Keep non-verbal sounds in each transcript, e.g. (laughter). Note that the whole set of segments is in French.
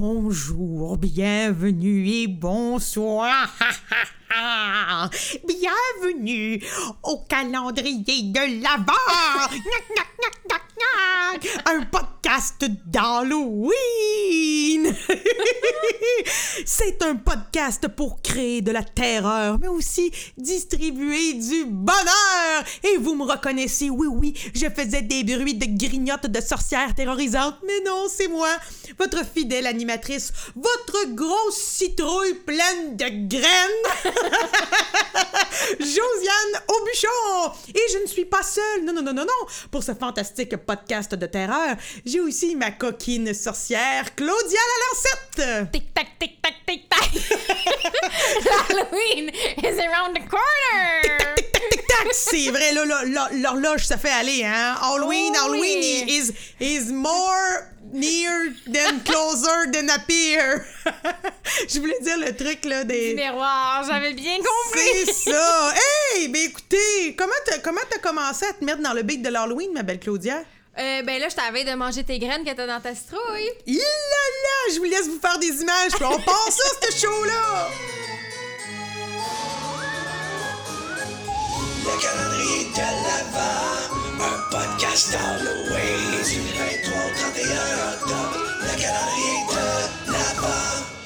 Bonjour, bienvenue et bonsoir. (laughs) Bienvenue au calendrier de l'Avent. Un podcast d'Halloween. (laughs) C'est un podcast pour créer de la terreur, mais aussi distribuer du bonheur. Et vous me reconnaissez, oui, oui, je faisais des bruits de grignotes de sorcières terrorisantes, mais non, c'est moi, votre fidèle animatrice, votre grosse citrouille pleine de graines. (laughs) Josiane Aubuchon! Et je ne suis pas seule, non, non, non, non, non, pour ce fantastique podcast de terreur, j'ai aussi ma coquine sorcière, Claudia Lalancette! Tic-tac, tic-tac, tic-tac. (laughs) Halloween is around the corner. Tic-tac, c'est vrai, là, là, là, l'horloge, ça fait aller, hein? Halloween, Halloween is, is more near than closer than appear. (laughs) je voulais dire le truc, là, des... Miroir, j'avais bien compris. C'est (laughs) ça! Hey! Ben écoutez, comment t'as, comment t'as commencé à te mettre dans le beat de l'Halloween, ma belle Claudia? Euh, ben là, je t'avais de manger tes graines que t'as dans ta citrouille. Il là là! Je vous laisse vous faire des images, puis on passe ça, ce show-là! Le calendrier de l'Avent, un podcast Halloween du 23 au 31 octobre. Le calendrier de l'Avent.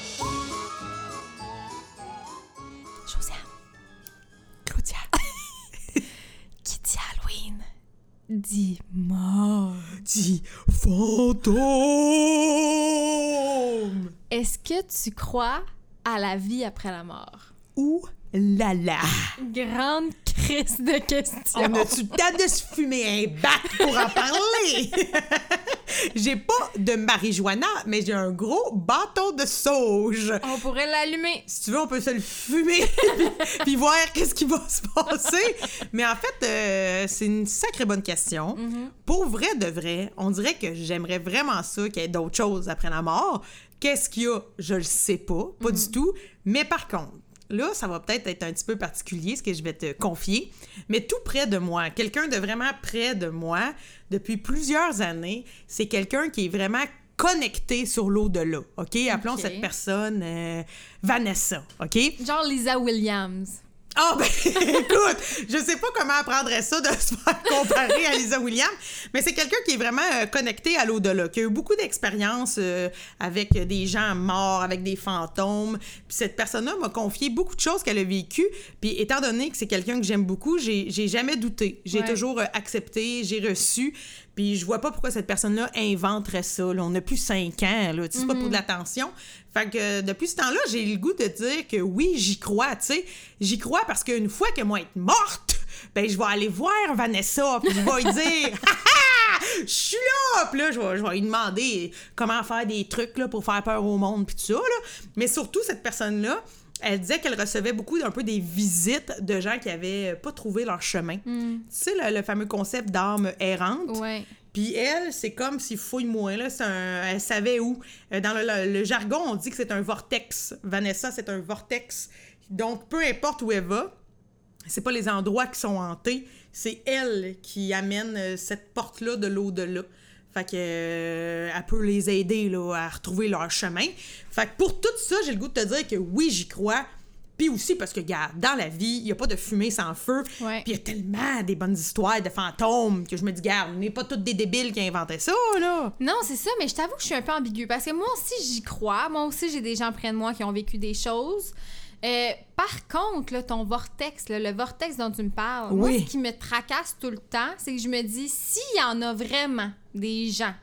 Dis mort. Dis fantôme! Est-ce que tu crois à la vie après la mort? Ouh là! Grande crise de questions. On a-tu le temps de se fumer un bat pour en parler? (laughs) j'ai pas de marijuana, mais j'ai un gros bâton de sauge. On pourrait l'allumer. Si tu veux, on peut se le fumer (laughs) puis, puis voir qu'est-ce qui va se passer. Mais en fait, euh, c'est une sacrée bonne question. Pour vrai de vrai, on dirait que j'aimerais vraiment ça qu'il y ait d'autres choses après la mort. Qu'est-ce qu'il y a? Je le sais pas, pas du tout. Mais par contre, là, ça va peut-être être un petit peu particulier, ce que je vais te confier, mais tout près de moi, quelqu'un de vraiment près de moi, depuis plusieurs années, c'est quelqu'un qui est vraiment connecté sur l'au-delà, OK? Appelons cette personne euh, Vanessa, OK? Genre Lisa Williams. Ah ben (laughs) écoute, je sais pas comment apprendre ça de (laughs) se faire comparer à Lisa Williams, mais c'est quelqu'un qui est vraiment euh, connecté à l'au-delà, qui a eu beaucoup d'expérience euh, avec des gens morts, avec des fantômes. Puis cette personne-là m'a confié beaucoup de choses qu'elle a vécues. Puis étant donné que c'est quelqu'un que j'aime beaucoup, j'ai jamais douté. J'ai Ouais. toujours euh, accepté, j'ai reçu. Puis je vois pas pourquoi cette personne-là inventerait ça. là. On a plus cinq ans, là. C'est pas pour de l'attention. Fait que euh, depuis ce temps-là, j'ai le goût de dire que oui, j'y crois, tu sais. J'y crois parce qu'une fois que moi être morte, ben je vais aller voir Vanessa, puis je vais lui dire « Ha, ha! Je suis là! » Puis là, je vais, je vais lui demander comment faire des trucs là, pour faire peur au monde, puis tout ça, là. Mais surtout, cette personne-là, elle disait qu'elle recevait beaucoup un peu des visites de gens qui avaient pas trouvé leur chemin. Tu sais, le, le fameux concept d'âme errante. Ouais. Puis elle, c'est comme si fouille-moi, là, c'est un... elle savait où. Euh, Dans le, le- le jargon, on dit que c'est un vortex. Vanessa, c'est un vortex. Donc, peu importe où elle va, c'est pas les endroits qui sont hantés, c'est elle qui amène euh, cette porte-là de l'au-delà. Fait que euh, elle peut les aider là, à retrouver leur chemin. Fait que pour tout ça, j'ai le goût de te dire que oui, j'y crois. Puis aussi parce que, regarde, dans la vie, il n'y a pas de fumée sans feu. Puis il y a tellement des bonnes histoires de fantômes que je me dis, garde, on n'est pas toutes des débiles qui inventaient ça, là. Non, c'est ça, mais je t'avoue que je suis un peu ambiguë parce que moi aussi, j'y crois. Moi aussi, j'ai des gens près de moi qui ont vécu des choses. Euh, par contre, là, ton vortex, là, le vortex dont tu me parles, moi, ce qui me tracasse tout le temps, c'est que je me dis, s'il y en a vraiment des gens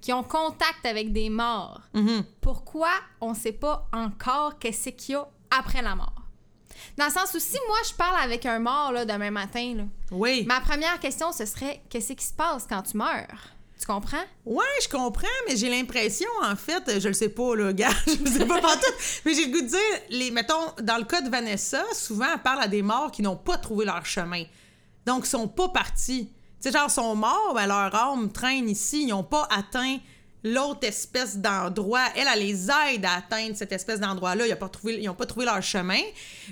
qui ont contact avec des morts, Mhm. pourquoi on sait pas encore qu'est-ce qu'il y a après la mort? Dans le sens où si moi, je parle avec un mort là, demain matin, là, Oui. ma première question, ce serait, qu'est-ce qui se passe quand tu meurs? Tu comprends? Ouais, je comprends, mais j'ai l'impression, en fait, je le sais pas, là, (laughs) gars, je le sais pas partout, mais j'ai le goût de dire, les, mettons, dans le cas de Vanessa, souvent, elle parle à des morts qui n'ont pas trouvé leur chemin. Donc, ils sont pas partis. Tu sais, genre, sont morts, ben, leur âme traîne ici, ils n'ont pas atteint l'autre espèce d'endroit. Elle, elle les aide à atteindre cette espèce d'endroit-là. Ils n'ont pas, trouvé- ils ont pas trouvé leur chemin.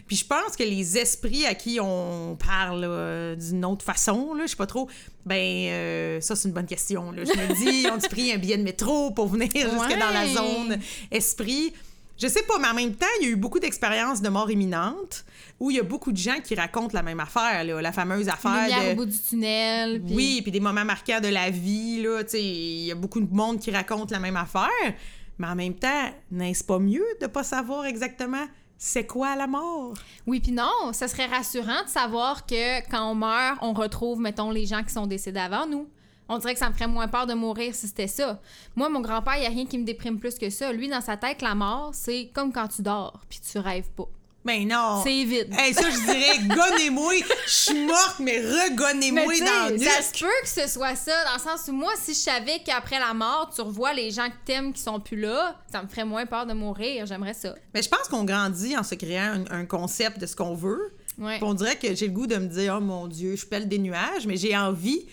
Puis je pense que les esprits à qui on parle euh, d'une autre façon, là, je sais pas trop, ben euh, ça, c'est une bonne question. Là. Je me dis, (laughs) on pris un billet de métro pour venir jusque dans la zone esprit? Je sais pas, mais en même temps, il y a eu beaucoup d'expériences de mort imminente où il y a beaucoup de gens qui racontent la même affaire, là, la fameuse affaire Lumière de... au bout du tunnel. Oui, puis des moments marquants de la vie, là, il y a beaucoup de monde qui raconte la même affaire, mais en même temps, n'est-ce pas mieux de pas savoir exactement c'est quoi la mort? Oui, puis non, ça serait rassurant de savoir que quand on meurt, on retrouve, mettons, les gens qui sont décédés avant nous. On dirait que ça me ferait moins peur de mourir si c'était ça. Moi, mon grand-père, il n'y a rien qui me déprime plus que ça. Lui, dans sa tête, la mort, c'est comme quand tu dors, puis tu rêves pas. Ben non! C'est vide. Hey, ça, je dirais, (laughs) gonnez-moi, je suis morte, mais Mais regonnez-moi dans le ça se peut que ce soit ça, dans le sens où moi, si je savais qu'après la mort, tu revois les gens que t'aimes qui sont plus là, ça me ferait moins peur de mourir. J'aimerais ça. Mais je pense qu'on grandit en se créant un, un concept de ce qu'on veut. Ouais. On dirait que j'ai le goût de me dire, oh mon Dieu, je pèle des nuages, mais j'ai envie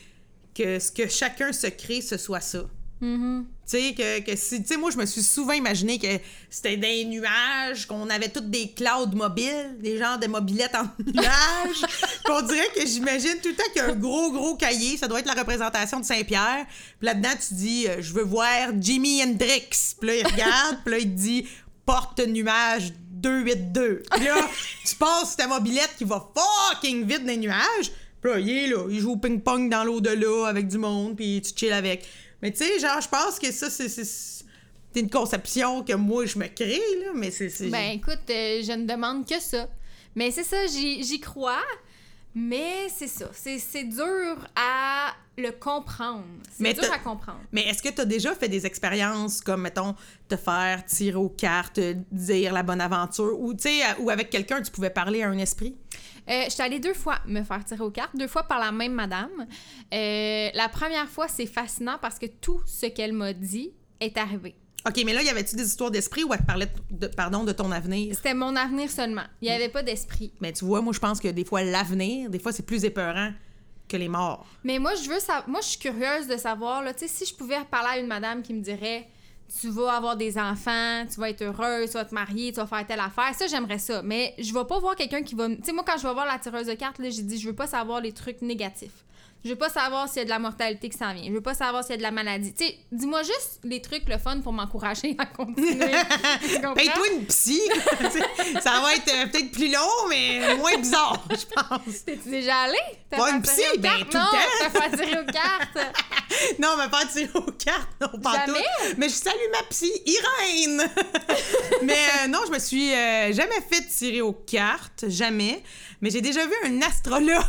que ce que chacun se crée, ce soit ça. Mhm. Tu sais, que, que si, tu sais, moi, je me suis souvent imaginé que c'était des nuages, qu'on avait toutes des clouds mobiles, des genres de mobilettes en (laughs) nuages. Puis on dirait que j'imagine tout le temps qu'il y a un gros, gros cahier, ça doit être la représentation de Saint-Pierre. Puis là-dedans, tu dis, euh, je veux voir Jimi Hendrix. Puis là, il regarde, puis là, il te dit, porte nuage 282. Puis là, tu passes ta mobilette qui va fucking vite dans les nuages. Puis là, il est là, il joue au ping-pong dans l'au-delà avec du monde, puis tu chill avec. Mais tu sais, genre, je pense que ça, c'est- une conception que moi, je me crée, là, mais c'est... Ben écoute, euh, je ne demande que ça. Mais c'est ça, j'y crois. Mais c'est ça. C'est dur à le comprendre. Mais C'est dur à comprendre. Mais est-ce que tu as déjà fait des expériences comme, mettons, te faire tirer aux cartes, dire la bonne aventure, ou, ou avec quelqu'un, tu pouvais parler à un esprit? Euh, J'étais allée deux fois me faire tirer aux cartes, deux fois par la même madame. Euh, la première fois, c'est fascinant parce que tout ce qu'elle m'a dit est arrivé. OK, mais là, y avait-tu des histoires d'esprit ou elle te parlait, de, pardon, de ton avenir? C'était mon avenir seulement. Il n'y avait pas d'esprit. Mais tu vois, moi, je pense que des fois, l'avenir, des fois, c'est plus épeurant que les morts. Mais moi, je veux moi, je suis curieuse de savoir, là, si je pouvais parler à une madame qui me dirait tu vas avoir des enfants, tu vas être heureuse, tu vas te marier, tu vas faire telle affaire, ça, j'aimerais ça. Mais je vais pas voir quelqu'un qui va. Tu sais, moi, quand je vais voir la tireuse de cartes, j'ai dit je veux pas savoir les trucs négatifs. Je veux pas savoir s'il y a de la mortalité qui s'en vient. Je veux pas savoir s'il y a de la maladie. Tu sais, dis-moi juste les trucs le fun pour m'encourager à continuer. (laughs) Paye-toi une psy! (laughs) Ça va être euh, peut-être plus long, mais moins bizarre, (laughs) je pense. T'es-tu déjà allé? Pas une psy, ben, tout le non, temps. t'as fait tirer aux cartes. Non, mais pas tirer aux cartes, non, pas tout. Mais je salue ma psy, Irène! mais euh, non, je me suis euh, jamais fait tirer aux cartes, jamais. Mais j'ai déjà vu un astrologue.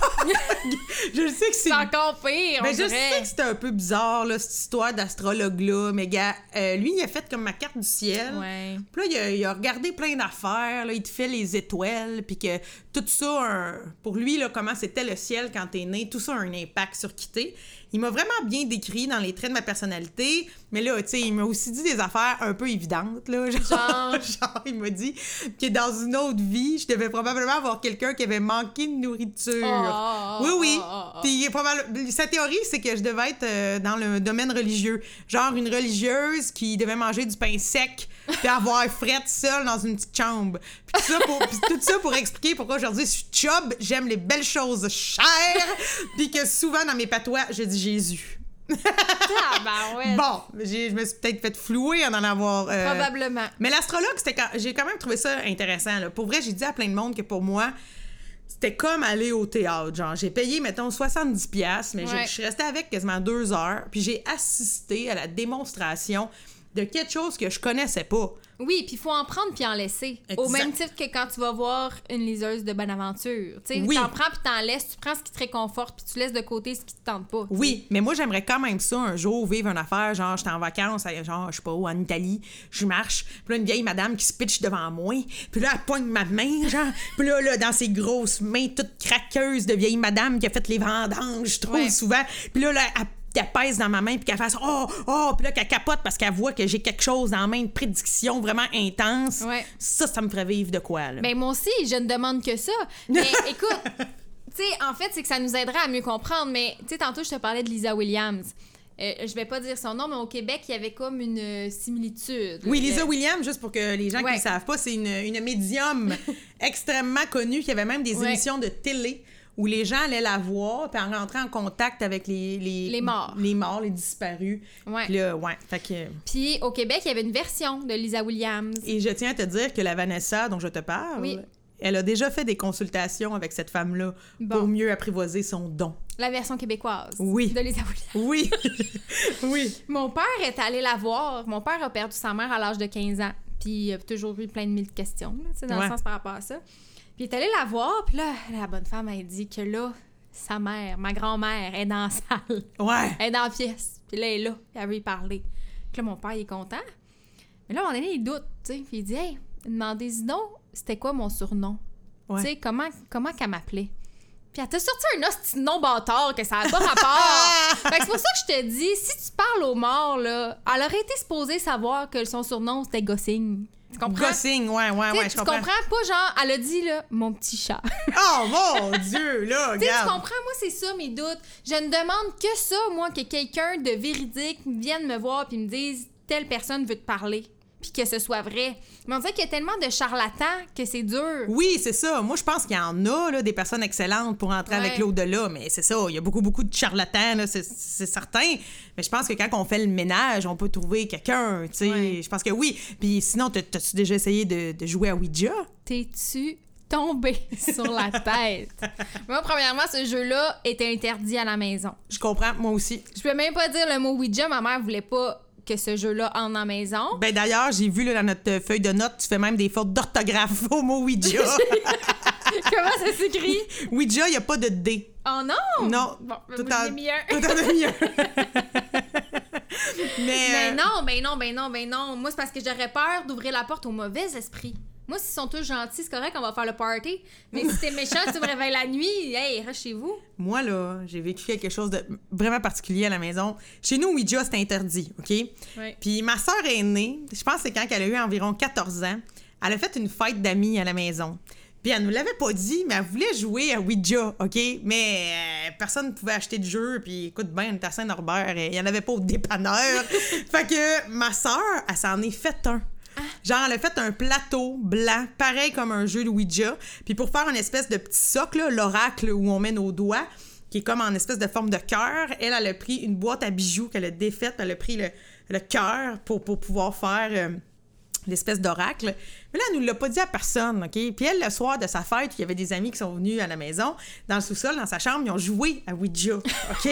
je sais que c'est C'est encore pire, on Mais je dirait. sais que c'était un peu bizarre, là, cette histoire d'astrologue-là. Mais gars, euh, lui, il a fait comme ma carte du ciel. Ouais. Puis là, il a, il a regardé plein d'affaires. Là, il te fait les étoiles. Puis que tout ça, un- pour lui, là, comment c'était le ciel quand t'es né, tout ça a un impact sur qui t'es. Il m'a vraiment bien décrit dans les traits de ma personnalité. Mais là, tu sais, il m'a aussi dit des affaires un peu évidentes. Là, (laughs) genre, Genre? (laughs) genre, il m'a dit que dans une autre vie, je devais probablement avoir quelqu'un qui avait manqué de nourriture. Oh, oui, oui. oh, oh, oh. Puis Sa théorie, c'est que je devais être euh, dans le domaine religieux. Genre une religieuse qui devait manger du pain sec puis avoir frette seule dans une petite chambre. Puis tout ça pour, (laughs) tout ça pour expliquer pourquoi aujourd'hui je suis chub, j'aime les belles choses chères, (laughs) puis que souvent dans mes patois, je dis Jésus. Ah, ben (laughs) ouais. Bon, je me suis peut-être fait flouer en en avoir... euh, Probablement. mais l'astrologue, c'était quand... j'ai quand même trouvé ça intéressant. Là. Pour vrai, j'ai dit à plein de monde que pour moi, c'était comme aller au théâtre. Genre, j'ai payé, mettons, 70$, piastres, mais je- je, suis restée avec quasiment deux heures, puis j'ai assisté à la démonstration de quelque chose que je connaissais pas. Oui, puis il faut en prendre puis en laisser. Au même titre que quand tu vas voir une liseuse de bonne aventure. Tu Oui. t'en prends puis t'en laisses. Tu prends ce qui te réconforte puis tu laisses de côté ce qui te tente pas. Oui, mais moi, j'aimerais quand même ça un jour, vivre une affaire, genre, j'étais en vacances, genre, je sais pas où, en Italie, je marche, puis là, une vieille madame qui se pitche devant moi, puis là, elle poigne ma main, genre, (laughs) puis là, là, dans ses grosses mains toutes craqueuses de vieille madame qui a fait les vendanges trop Ouais. souvent, puis là, là, elle qu'elle pèse dans ma main puis qu'elle fasse oh oh puis là qu'elle capote parce qu'elle voit que j'ai quelque chose dans la main une prédiction vraiment intense Ouais. ça ça me ferait vivre de quoi là? Ben moi aussi, je ne demande que ça. Mais (laughs) écoute, tu sais, en fait, c'est que ça nous aiderait à mieux comprendre. Mais tu sais, tantôt, je te parlais de Lisa Williams. euh, je vais pas dire son nom, mais au Québec, il y avait comme une euh, similitude. Oui, Lisa Euh, Williams, juste pour que les gens qui ne savent pas, c'est une, une médium (laughs) extrêmement connue qui avait même des Ouais. émissions de télé où les gens allaient la voir puis en rentraient en contact avec les, les, Les morts. Les morts, les disparus. Ouais. Puis là, ouais. Fait que... Puis au Québec, il y avait une version de Lisa Williams. Et je tiens à te dire que la Vanessa dont je te parle, Oui. elle a déjà fait des consultations avec cette femme-là Bon. pour mieux apprivoiser son don. La version québécoise Oui. de Lisa Williams. Oui, (laughs) oui. Mon père est allé la voir. Mon père a perdu sa mère à l'âge de 15 ans. Puis il a toujours eu plein de mille questions, là, dans Ouais. le sens par rapport à ça. Puis il est allé la voir, puis là, la bonne femme a dit que là, sa mère, ma grand-mère, est dans la salle. Ouais. Elle est dans la pièce. Puis là, elle est là. puis Elle veut y parler. Puis là, mon père, il est content. Mais là, à un moment donné, il doute, tu sais. Puis il dit, hey, demandez-y donc, c'était quoi mon surnom? Ouais. Tu sais, comment, comment qu'elle m'appelait? Puis elle t'a sorti un hostie nom bâtard que ça n'a pas rapport. (laughs) fait que c'est pour ça que je te dis, si tu parles aux morts, là, elle aurait été supposée savoir que son surnom, c'était Gossing. Tu comprends? Gossing, ouais, ouais, ouais, je tu comprends. comprends pas, genre, elle a dit, là, mon petit chat. (laughs) Oh mon Dieu, là, Tu sais, tu regarde. comprends, moi, c'est ça mes doutes. Je ne demande que ça, moi, que quelqu'un de véridique vienne me voir puis me dise telle personne veut te parler. Puis que ce soit vrai. Mais on dirait qu'il y a tellement de charlatans que c'est dur. Oui, c'est ça. Moi, je pense qu'il y en a, là, des personnes excellentes pour entrer Ouais. avec l'au-delà, mais c'est ça. Il y a beaucoup, beaucoup de charlatans, là, c'est, c'est certain. Mais je pense que quand on fait le ménage, on peut trouver quelqu'un, tu sais. Ouais. Je pense que oui. Puis sinon, t'as- t'as-tu déjà essayé de, de jouer à Ouija? T'es-tu tombé (laughs) sur la tête? moi, premièrement, ce jeu-là était interdit à la maison. Je comprends, moi aussi. Je peux même pas dire le mot Ouija. Ma mère voulait pas que ce jeu-là dans la maison. Ben d'ailleurs, j'ai vu là, dans notre feuille de notes, tu fais même des fautes d'orthographe au mot Ouija. (laughs) Comment ça s'écrit? Ouija, il n'y a pas de D. Oh non! Non. Bon, ben, Tout en- mis un. Tout en a mis un. Mais, Mais euh, non, ben non, ben non, ben non. Moi, c'est parce que j'aurais peur d'ouvrir la porte aux mauvais esprits. Moi, s'ils sont tous gentils, c'est correct, on va faire le party. Mais si t'es méchant, tu me réveilles la nuit, hey, reste chez vous. Moi, là, j'ai vécu quelque chose de vraiment particulier à la maison. Chez nous, Ouija, c'est interdit, OK? Puis ma sœur aînée, je pense que c'est quand elle a eu environ 14 ans, elle a fait une fête d'amis à la maison. Puis elle nous l'avait pas dit, mais elle voulait jouer à Ouija, OK? Mais euh, personne ne pouvait acheter de jeu. Puis écoute bien, on était à Saint-Norbert, et il y en avait pas au dépanneur. (laughs) fait que ma sœur, elle s'en est fait un. Genre, elle a fait un plateau blanc, pareil comme un jeu de Ouija. Puis pour faire une espèce de petit socle, l'oracle où on met nos doigts, qui est comme en espèce de forme de cœur, elle, elle a pris une boîte à bijoux qu'elle a défaite, elle a pris le, le cœur pour, pour pouvoir faire euh, l'espèce d'oracle. Mais là, elle nous l'a pas dit à personne, OK? Puis elle, le soir de sa fête, il y avait des amis qui sont venus à la maison, dans le sous-sol, dans sa chambre, ils ont joué à Ouija, (laughs) OK?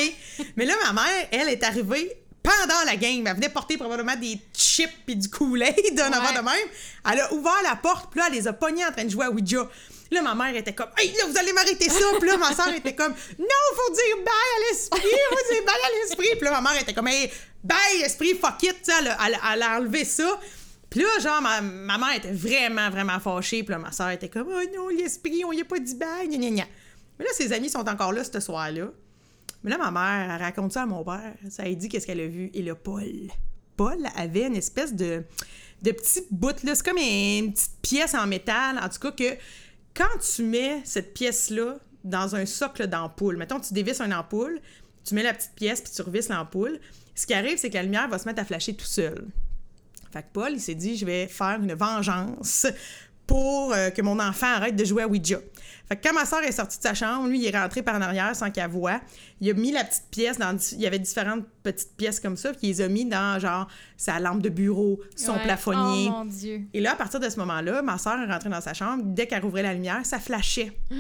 Mais là, ma mère, elle, est arrivée pendant la game. Elle venait porter probablement des chips puis du Kool-Aid (laughs) d'un Ouais. avant de même. Elle a ouvert la porte, puis là, elle les a pognés en train de jouer à Ouija. Là, ma mère était comme, hey, là, vous allez m'arrêter ça. Puis là, ma soeur (laughs) était comme, non, faut dire bye à l'esprit, faut dire bye à l'esprit. Puis là, ma mère était comme, hey, bye, l'esprit, fuck it. Tu sais, Elle, a- elle, a- elle a enlevé ça. Puis là, genre, ma, ma mère était vraiment, vraiment fâchée. Puis là, ma soeur était comme, oh non, l'esprit, on y a pas dit bye, gna, gna, gna. Mais là, ses amis sont encore là ce soir-là. Mais là, ma mère, elle raconte ça à mon père. Ça a dit qu'est-ce qu'elle a vu. Et là, Paul. Paul avait une espèce de, de petit bout, là. C'est comme une petite pièce en métal. En tout cas, que quand tu mets cette pièce-là dans un socle d'ampoule, mettons, tu dévisses une ampoule, tu mets la petite pièce, puis tu revisses l'ampoule, ce qui arrive, c'est que la lumière va se mettre à flasher tout seul. Fait que Paul, il s'est dit, je vais faire une vengeance pour euh, que mon enfant arrête de jouer à Ouija. Fait que quand ma soeur est sortie de sa chambre, lui, il est rentré par en arrière sans qu'elle voie. Il a mis la petite pièce dans... Il y avait différentes petites pièces comme ça, puis il les a mis dans, genre, sa lampe de bureau, son Ouais. plafonnier. Oh mon Dieu. Et là, à partir de ce moment-là, ma soeur est rentrée dans sa chambre. Dès qu'elle rouvrait la lumière, ça flashait. (gasps)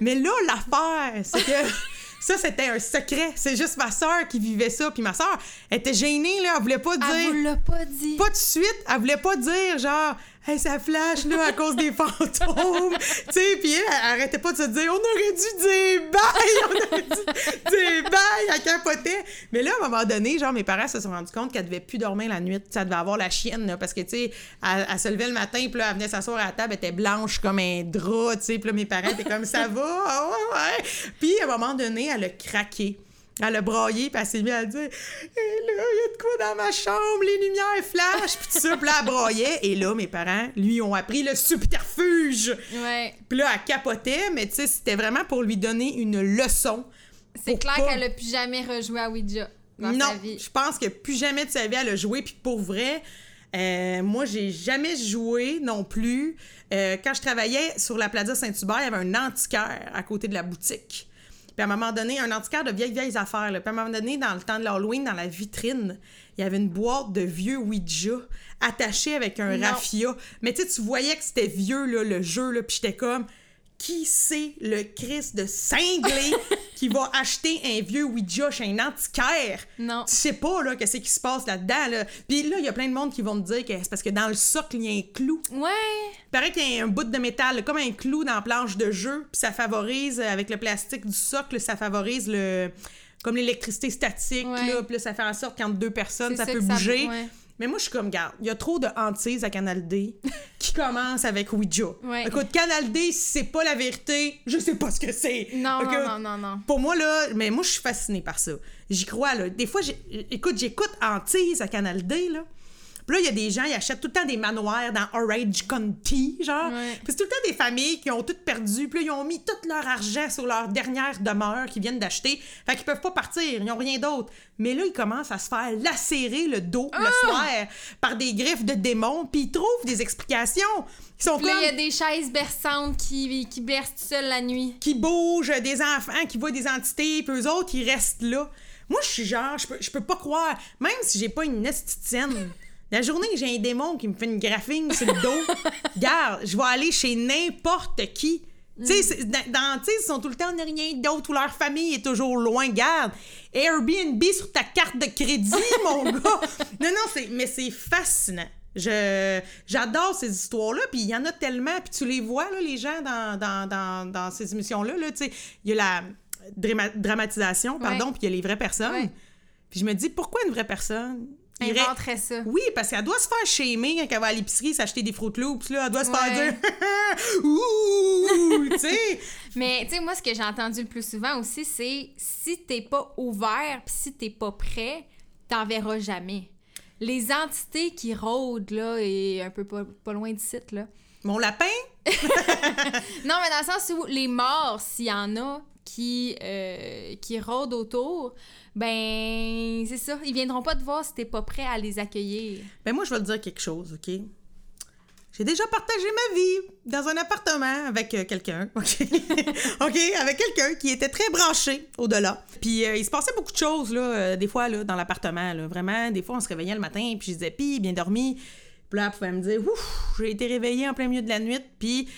Mais là, l'affaire, c'est que (laughs) ça, c'était un secret. C'est juste ma soeur qui vivait ça. Puis ma soeur était gênée, là. Elle voulait pas Elle dire. vous l'a pas dit. Pas de suite. Elle voulait pas dire, genre, hey, ça flash, là, à cause des (laughs) fantômes. tu sais, puis elle, elle arrêtait pas de se dire, on aurait dû dire bye, on aurait dû dire bye, elle capotait. Mais là, à un moment donné, genre, mes parents se sont rendus compte qu'elle devait plus dormir la nuit. Ça devait avoir la chienne, là, parce que, tu sais, elle, se levait le matin, puis là, elle venait s'asseoir à la table, elle était blanche comme un drap, tu sais, puis là, mes parents étaient comme, ça va. Puis, à un moment donné, elle a craqué. Elle a braillé, puis elle s'est mise à dire Eh là, il y a de quoi dans ma chambre, les lumières flashent, puis tout ça. Puis là, elle braillait. Et là, mes parents, lui, ont appris le subterfuge. Ouais. Puis là, elle capotait, mais tu sais, c'était vraiment pour lui donner une leçon. C'est clair pas- qu'elle a plus jamais rejoué à Ouija. dans non, sa vie. je pense que plus jamais de sa vie elle a joué. Puis pour vrai, euh, moi, j'ai jamais joué non plus. Euh, quand je travaillais sur la Plaza Saint-Hubert, il y avait un antiquaire à côté de la boutique. Puis à un moment donné, un antiquaire de vieilles, vieilles affaires. là. Puis à un moment donné, dans le temps de l'Halloween, dans la vitrine, il y avait une boîte de vieux Ouija attachée avec un Non. raffia. Mais tu sais, tu voyais que c'était vieux, là, le jeu, là, puis j'étais comme... Qui c'est le Christ de cinglé (laughs) qui va acheter un vieux Ouija chez un antiquaire? Non. Tu sais pas, là, qu'est-ce qui se passe là-dedans, là. Puis là, il y a plein de monde qui vont me dire que c'est parce que dans le socle, il y a un clou. Ouais. Il paraît qu'il y a un bout de métal, comme un clou dans la planche de jeu, puis ça favorise, euh, avec le plastique du socle, ça favorise le... comme l'électricité statique, Ouais. là, puis là, ça fait en sorte qu'entre deux personnes, ça, peut ça- bouger. ouais. Mais moi, je suis comme, garde, il y a trop de hantises à Canal D (laughs) qui commencent avec Ouija. Ouais. Écoute, Canal D, si c'est pas la vérité, je sais pas ce que c'est. Non, non, non, non, non. Pour moi, là, mais moi, je suis fascinée par ça. J'y crois, là. Des fois, écoute, j'écoute Antise à Canal D, là. Puis là, il y a des gens, ils achètent tout le temps des manoirs dans Orange County, genre. Ouais. Puis c'est tout le temps des familles qui ont tout perdu. Puis là, ils ont mis tout leur argent sur leur dernière demeure qu'ils viennent d'acheter. Fait qu'ils peuvent pas partir, ils n'ont rien d'autre. Mais là, ils commencent à se faire lacérer le dos Ah! le soir par des griffes de démons. Puis ils trouvent des explications. Ils sont Puis là, comme il y a des chaises berçantes qui, qui bercent tout seules la nuit. qui bougent, des enfants qui voient des entités, puis eux autres, ils restent là. Moi, je suis genre, je peux, je peux pas croire, même si j'ai pas une esthéticienne, (laughs) la journée que j'ai un démon qui me fait une graphine sur le dos, (laughs) garde, je vais aller chez n'importe qui. Tu sais, dans, sais, ils sont tout le temps, rien d'autre, ou leur famille est toujours loin. Garde, Airbnb sur ta carte de crédit, (laughs) mon gars. Non, non, c'est, mais c'est fascinant. Je, j'adore ces histoires-là, puis il y en a tellement, puis tu les vois, là, les gens, dans, dans, dans, dans ces émissions-là, là, tu sais, il y a la drama- dramatisation, pardon, puis il y a les vraies personnes. Ouais. Puis je me dis, pourquoi une vraie personne Inventerait ça. Oui, parce qu'elle doit se faire shamer quand elle va à l'épicerie s'acheter des Fruit Loops, là. Elle doit se faire dire (laughs) « Ouh! » tu sais? (laughs) Mais tu sais, moi, ce que j'ai entendu le plus souvent aussi, c'est si t'es pas ouvert pis si t'es pas prêt, t'en verras jamais. Les entités qui rôdent, là, et un peu pas, pas loin du site, là. Mon lapin, (laughs) Non, mais dans le sens où les morts, s'il y en a qui, euh, qui rôdent autour, ben, c'est ça. Ils viendront pas te voir si t'es pas prêt à les accueillir. Ben moi, je vais te dire quelque chose, OK? J'ai déjà partagé ma vie dans un appartement avec euh, quelqu'un, (laughs) OK? OK? Avec quelqu'un qui était très branché au-delà. Puis euh, il se passait beaucoup de choses, là, des fois, là, dans l'appartement, là. Vraiment, des fois, on se réveillait le matin, puis je disais, puis bien dormi. Puis là, elle pouvait me dire, ouf, j'ai été réveillée en plein milieu de la nuit, puis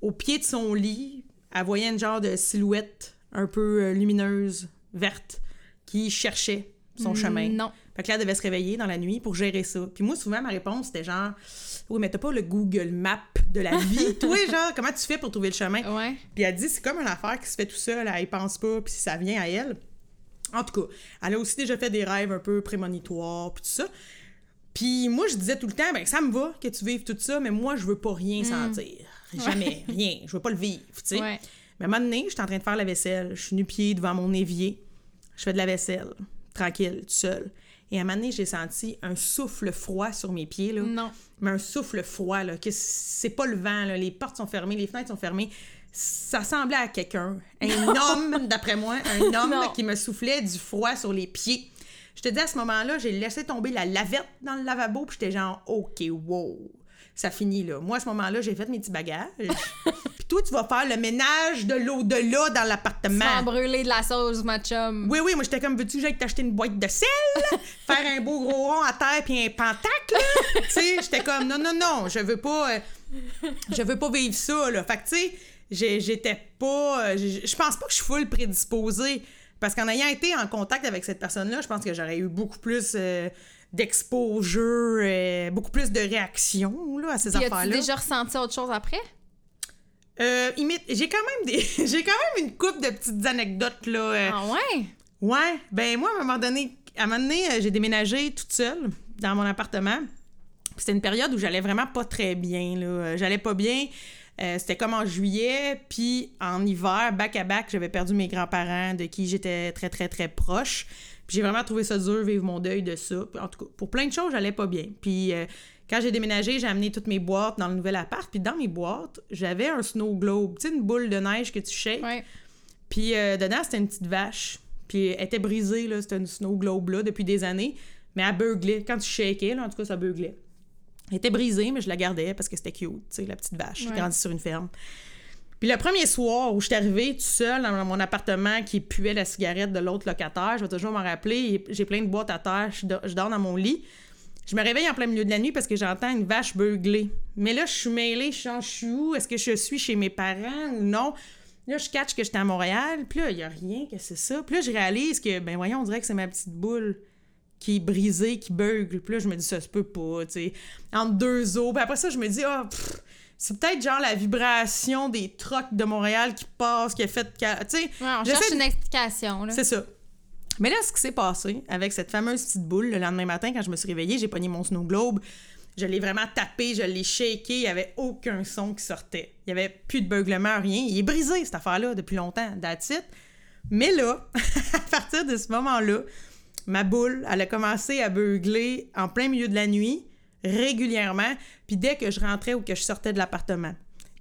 au pied de son lit, elle voyait une genre de silhouette un peu euh, lumineuse, verte, qui cherchait son chemin. Non. Fait que là, elle devait se réveiller dans la nuit pour gérer ça. Puis moi, souvent, ma réponse, c'était genre, oui, mais t'as pas le Google Map de la vie? (laughs) Toi, genre, comment tu fais pour trouver le chemin? Ouais. Puis elle dit, c'est comme une affaire qui se fait tout seul, elle y pense pas, puis ça vient à elle. En tout cas, elle a aussi déjà fait des rêves un peu prémonitoires, puis tout ça. Puis moi, je disais tout le temps, ben ça me va que tu vives tout ça, mais moi, je veux pas rien sentir. Jamais, rien. Je veux pas le vivre, tu sais. Ouais. Mais à un moment donné, j'étais en train de faire la vaisselle. Je suis nu-pied devant mon évier. Je fais de la vaisselle, tranquille, tout seul. Et à un moment donné, j'ai senti un souffle froid sur mes pieds, là. Non. Mais un souffle froid, là, que c'est pas le vent, là. Les portes sont fermées, les fenêtres sont fermées. Ça ressemblait à quelqu'un. Un homme, d'après moi, un (laughs) homme qui me soufflait du froid sur les pieds. Je te dis, à ce moment-là, j'ai laissé tomber la lavette dans le lavabo, puis j'étais genre, OK, wow, ça finit là. Moi, à ce moment-là, j'ai fait mes petits bagages. (laughs) puis toi, tu vas faire le ménage de l'au-delà dans l'appartement. Sans brûler de la sauce, ma chum. Oui, oui, moi j'étais comme, veux-tu que j'aille t'acheter une boîte de sel? (laughs) faire un beau gros rond à terre puis un pentacle? tu sais, j'étais comme, non, non, non, je veux pas, euh, je veux pas vivre ça, là. Fait que, tu sais, j'étais pas, euh, je je pense pas que je suis full prédisposée. Parce qu'en ayant été en contact avec cette personne-là, je pense que j'aurais eu beaucoup plus euh, d'exposure, euh, beaucoup plus de réaction là, à ces as-tu affaires-là. déjà ressenti autre chose après? Euh, j'ai quand même des (laughs) j'ai quand même une coupe de petites anecdotes là. euh, Ah ouais? Ouais, ben moi, à un moment donné, à un moment donné, euh, j'ai déménagé toute seule dans mon appartement. C'était une période où j'allais vraiment pas très bien. Là. J'allais pas bien. Euh, C'était comme en juillet, puis en hiver, back à back, j'avais perdu mes grands-parents de qui j'étais très, très, très proche. J'ai vraiment trouvé ça dur, vivre mon deuil de ça. En tout cas, pour plein de choses, j'allais pas bien. Puis euh, quand j'ai déménagé, j'ai amené toutes mes boîtes dans le nouvel appart. Puis dans mes boîtes, j'avais un snow globe, tu sais, une boule de neige que tu shakes. Ouais. Puis euh, dedans, c'était une petite vache. Puis elle était brisée, là, c'était une snow globe-là, depuis des années. Mais elle beuglait. Quand tu shakais, là, en tout cas, ça beuglait. Elle était brisée, mais je la gardais parce que c'était cute, tu sais, la petite vache. Ouais. grandie sur une ferme. Puis le premier soir où je suis arrivée tout seul dans mon appartement qui puait la cigarette de l'autre locataire, je vais toujours m'en rappeler, j'ai plein de boîtes à terre, je do- je dors dans mon lit. Je me réveille en plein milieu de la nuit parce que j'entends une vache beugler. Mais là, je suis mêlée, je change, je suis où? Est-ce que je suis chez mes parents ou non? Là, je catch que j'étais à Montréal, puis là, il n'y a rien, que c'est ça. Puis là, je réalise que, ben voyons, on dirait que c'est ma petite boule qui est brisée, qui beugle. Puis là, je me dis, ça se peut pas, tu sais. Entre deux eaux. Puis après ça, je me dis, ah, pff, c'est peut-être genre la vibration des trucks de Montréal qui passe, qui a fait. Tu sais, Ouais, on cherche de- une explication. C'est ça. Mais là, ce qui s'est passé avec cette fameuse petite boule, le lendemain matin, quand je me suis réveillée, j'ai pogné mon snow globe. Je l'ai vraiment tapé, je l'ai shaké, il n'y avait aucun son qui sortait. Il n'y avait plus de beuglement, rien. Il est brisé, cette affaire-là, depuis longtemps, that's it. Mais là, (laughs) à partir de ce moment-là, ma boule, elle a commencé à beugler en plein milieu de la nuit, régulièrement, puis dès que je rentrais ou que je sortais de l'appartement.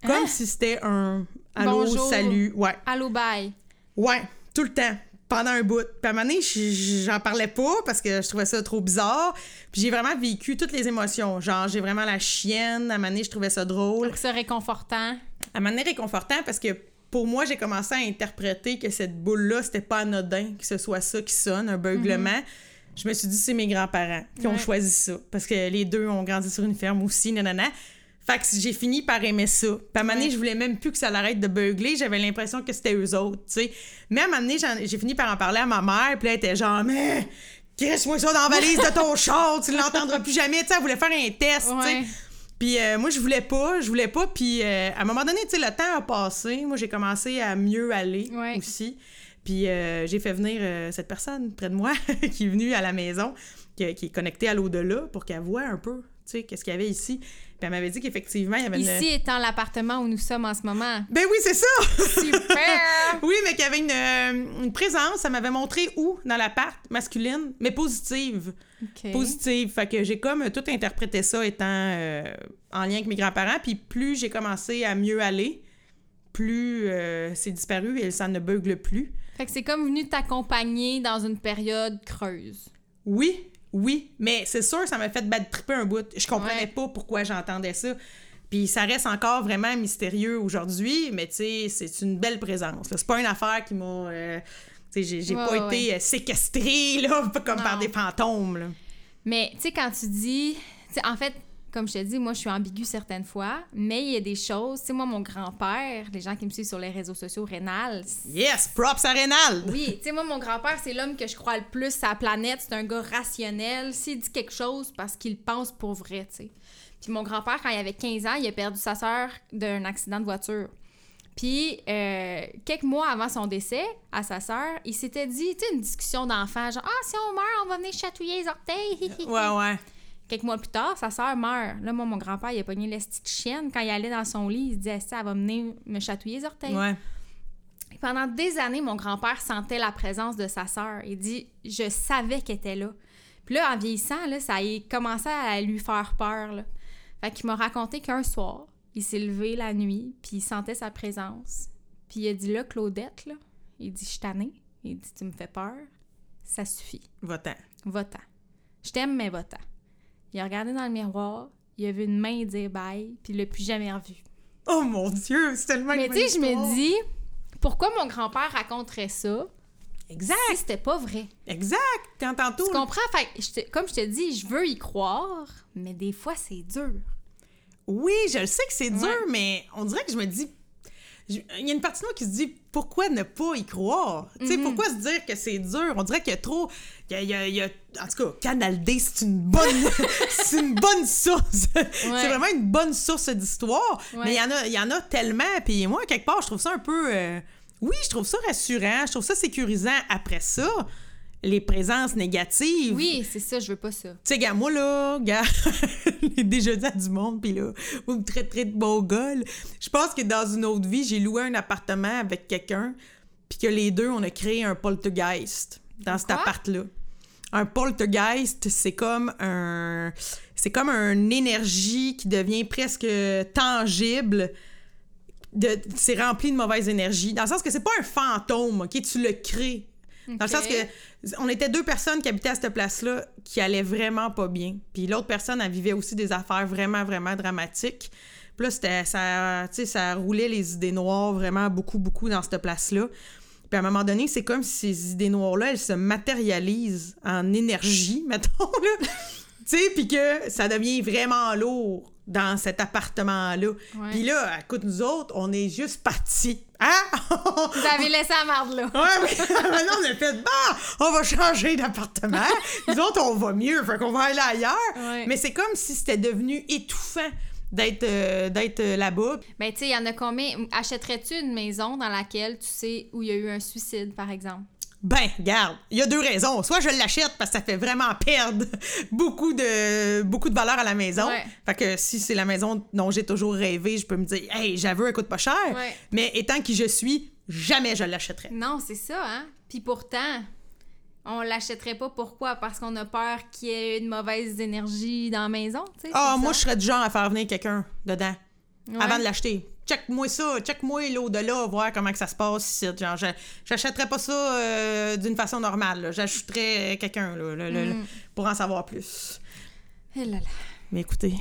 Comme Hein? si c'était un allô, Bonjour. salut, ouais. Allô, bye. Ouais, tout le temps. Pendant un bout. Puis à un moment donné, j'en parlais pas parce que je trouvais ça trop bizarre. Puis j'ai vraiment vécu toutes les émotions. Genre, j'ai vraiment la chienne. À un moment donné, je trouvais ça drôle. C'est réconfortant. À un moment donné, réconfortant parce que pour moi, j'ai commencé à interpréter que cette boule-là, c'était pas anodin que ce soit ça qui sonne, un beuglement. Je me suis dit, c'est mes grands-parents qui ont Ouais. choisi ça. Parce que les deux ont grandi sur une ferme aussi, nanana. Fait que j'ai fini par aimer ça. Puis à un moment donné, je voulais même plus que ça l'arrête de beugler. J'avais l'impression que c'était eux autres, tu sais. Mais à un moment donné, j'ai fini par en parler à ma mère. Puis là, elle était genre, mais... Crisse-moi ça dans la valise de ton (laughs) char, tu l'entendras plus jamais. Tu sais, elle voulait faire un test, tu sais. Ouais. Puis euh, moi, je voulais pas, je voulais pas. Puis euh, à un moment donné, tu sais, le temps a passé. Moi, j'ai commencé à mieux aller Ouais. aussi. Puis euh, j'ai fait venir euh, cette personne près de moi (laughs) qui est venue à la maison, qui, qui est connectée à l'au-delà pour qu'elle voie un peu, tu sais, qu'est-ce qu'il y avait ici. Puis elle m'avait dit qu'effectivement, il y avait une... Ici étant l'appartement où nous sommes en ce moment. Ben oui, c'est ça! Super! (laughs) oui, mais qu'il y avait une, euh, une présence, ça m'avait montré où? Dans l'appart, masculine, mais positive. Positive. Fait que j'ai comme tout interprété ça étant euh, en lien avec mes grands-parents. Puis plus j'ai commencé à mieux aller, plus c'est disparu et ça ne beugle plus. Fait que c'est comme venu t'accompagner dans une période creuse. Oui, oui, mais c'est sûr, ça m'a fait bad tripper un bout. Je comprenais Ouais. pas pourquoi j'entendais ça. Puis ça reste encore vraiment mystérieux aujourd'hui, mais tu sais, c'est une belle présence. C'est pas une affaire qui m'a. euh, tu sais, j'ai Ouais, pas ouais, été euh, séquestrée, là, (laughs) comme par des fantômes, là. Mais tu sais, quand tu dis. tu sais, en fait, comme je te dis, moi, je suis ambiguë certaines fois, mais il y a des choses. Tu sais, moi, mon grand-père, les gens qui me suivent sur les réseaux sociaux, Rénal, Yes, props à Rénal! Oui, tu sais, moi, mon grand-père, c'est l'homme que je crois le plus à la planète. C'est un gars rationnel. S'il dit quelque chose, parce qu'il pense pour vrai, tu sais. Puis mon grand-père, quand il avait 15 ans, il a perdu sa sœur d'un accident de voiture. Puis, euh, quelques mois avant son décès, à sa sœur, il s'était dit, tu sais, une discussion d'enfant, genre, ah, si on meurt, on va venir chatouiller les orteils. Ouais, ouais. Quelques mois plus tard, sa sœur meurt. Là, moi, mon grand-père, il a pogné la petite chienne. Quand il allait dans son lit, il se disait, ça, elle va venir me chatouiller les orteils. Ouais. Pendant des années, mon grand-père sentait la présence de sa sœur. Il dit Je savais qu'elle était là. Puis là, en vieillissant, là, ça a commencé à lui faire peur. Là. Fait qu'il m'a raconté qu'un soir, il s'est levé la nuit, puis il sentait sa présence. Puis il a dit Là, Claudette, là, il dit Je suis tannée. Il dit Tu me fais peur. Ça suffit. Va-t'en. Va-t'en. Je t'aime, mais va-t'en. Il a regardé dans le miroir, il a vu une main dire bye, puis il l'a plus jamais revu. Oh mon Dieu, c'est tellement Mais tu sais, je me dis, pourquoi mon grand-père raconterait ça Exact, si c'était pas vrai? exact. Quand tantôt. Tu comprends? Fait je comme je te dis, je veux y croire, mais des fois, c'est dur. Oui, je le sais que c'est dur, mais on dirait que je me dis. Il y a une partie de moi qui se dit pourquoi ne pas y croire? Tu sais, Mhm. pourquoi se dire que c'est dur? On dirait qu'il y a trop. il y a- il y a- il y a- En tout cas, Canal D, c'est une bonne. (laughs) c'est une bonne source. C'est vraiment une bonne source d'histoire. Ouais. Mais il y, en a, il y en a tellement. Puis moi, quelque part, je trouve ça un peu. euh, Oui, je trouve ça rassurant. Je trouve ça sécurisant. Après ça, les présences négatives. Oui, c'est ça, je veux pas ça. Tu sais, gars, moi, là, gars, (laughs) j'ai déjà dit à du monde, puis là, vous me traiterez de mongol. Je pense que dans une autre vie, j'ai loué un appartement avec quelqu'un, puis que les deux, on a créé un poltergeist dans cet appart-là. Un poltergeist, c'est comme un... C'est comme une énergie qui devient presque tangible. De, c'est rempli de mauvaise énergie. Dans le sens que c'est pas un fantôme, OK? Tu le crées. Dans le sens que on était deux personnes qui habitaient à cette place-là qui allaient vraiment pas bien. Puis l'autre personne, elle vivait aussi des affaires vraiment, vraiment dramatiques. Puis là, c'était, ça, ça roulait les idées noires vraiment beaucoup, beaucoup dans cette place-là. Puis à un moment donné, c'est comme si ces idées noires-là, elles se matérialisent en énergie, (laughs) mettons, là. tu sais, puis que ça devient vraiment lourd dans cet appartement-là. Puis là, écoute, nous autres, on est juste partis. Hein? (laughs) Vous avez laissé la marde là. Ouais, (laughs) mais maintenant, on a fait, bah, on va changer d'appartement. (laughs) Nous autres, on va mieux, fait qu'on va aller ailleurs. Ouais. Mais c'est comme si c'était devenu étouffant d'être euh, d'être euh, là-bas. Ben, tu sais, il y en a combien? Achèterais-tu une maison dans laquelle tu sais où il y a eu un suicide, par exemple? Ben, regarde, il y a deux raisons. Soit je l'achète parce que ça fait vraiment perdre (laughs) beaucoup de, beaucoup de valeur à la maison. Ouais. Fait que si c'est la maison dont j'ai toujours rêvé, je peux me dire, hey, j'avoue, elle coûte pas cher. Ouais. Mais étant qui je suis, jamais je l'achèterais. Non, c'est ça, hein? Puis pourtant, on l'achèterait pas. Pourquoi? Parce qu'on a peur qu'il y ait une mauvaise énergie dans la maison, tu sais? Ah, moi, je serais du genre à faire venir quelqu'un dedans. Ouais. avant de l'acheter. Check-moi ça, check-moi l'au-delà, voir comment que ça se passe ici. Genre, j'achèterais pas ça euh, d'une façon normale. J'ajouterais quelqu'un Mm. pour en savoir plus. Eh là là. Mais écoutez,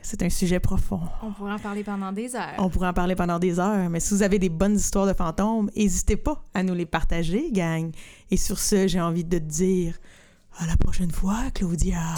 c'est un sujet profond. On pourrait en parler pendant des heures. On pourrait en parler pendant des heures, mais si vous avez des bonnes histoires de fantômes, n'hésitez pas à nous les partager, gang. Et sur ce, j'ai envie de te dire à la prochaine fois, Claudia.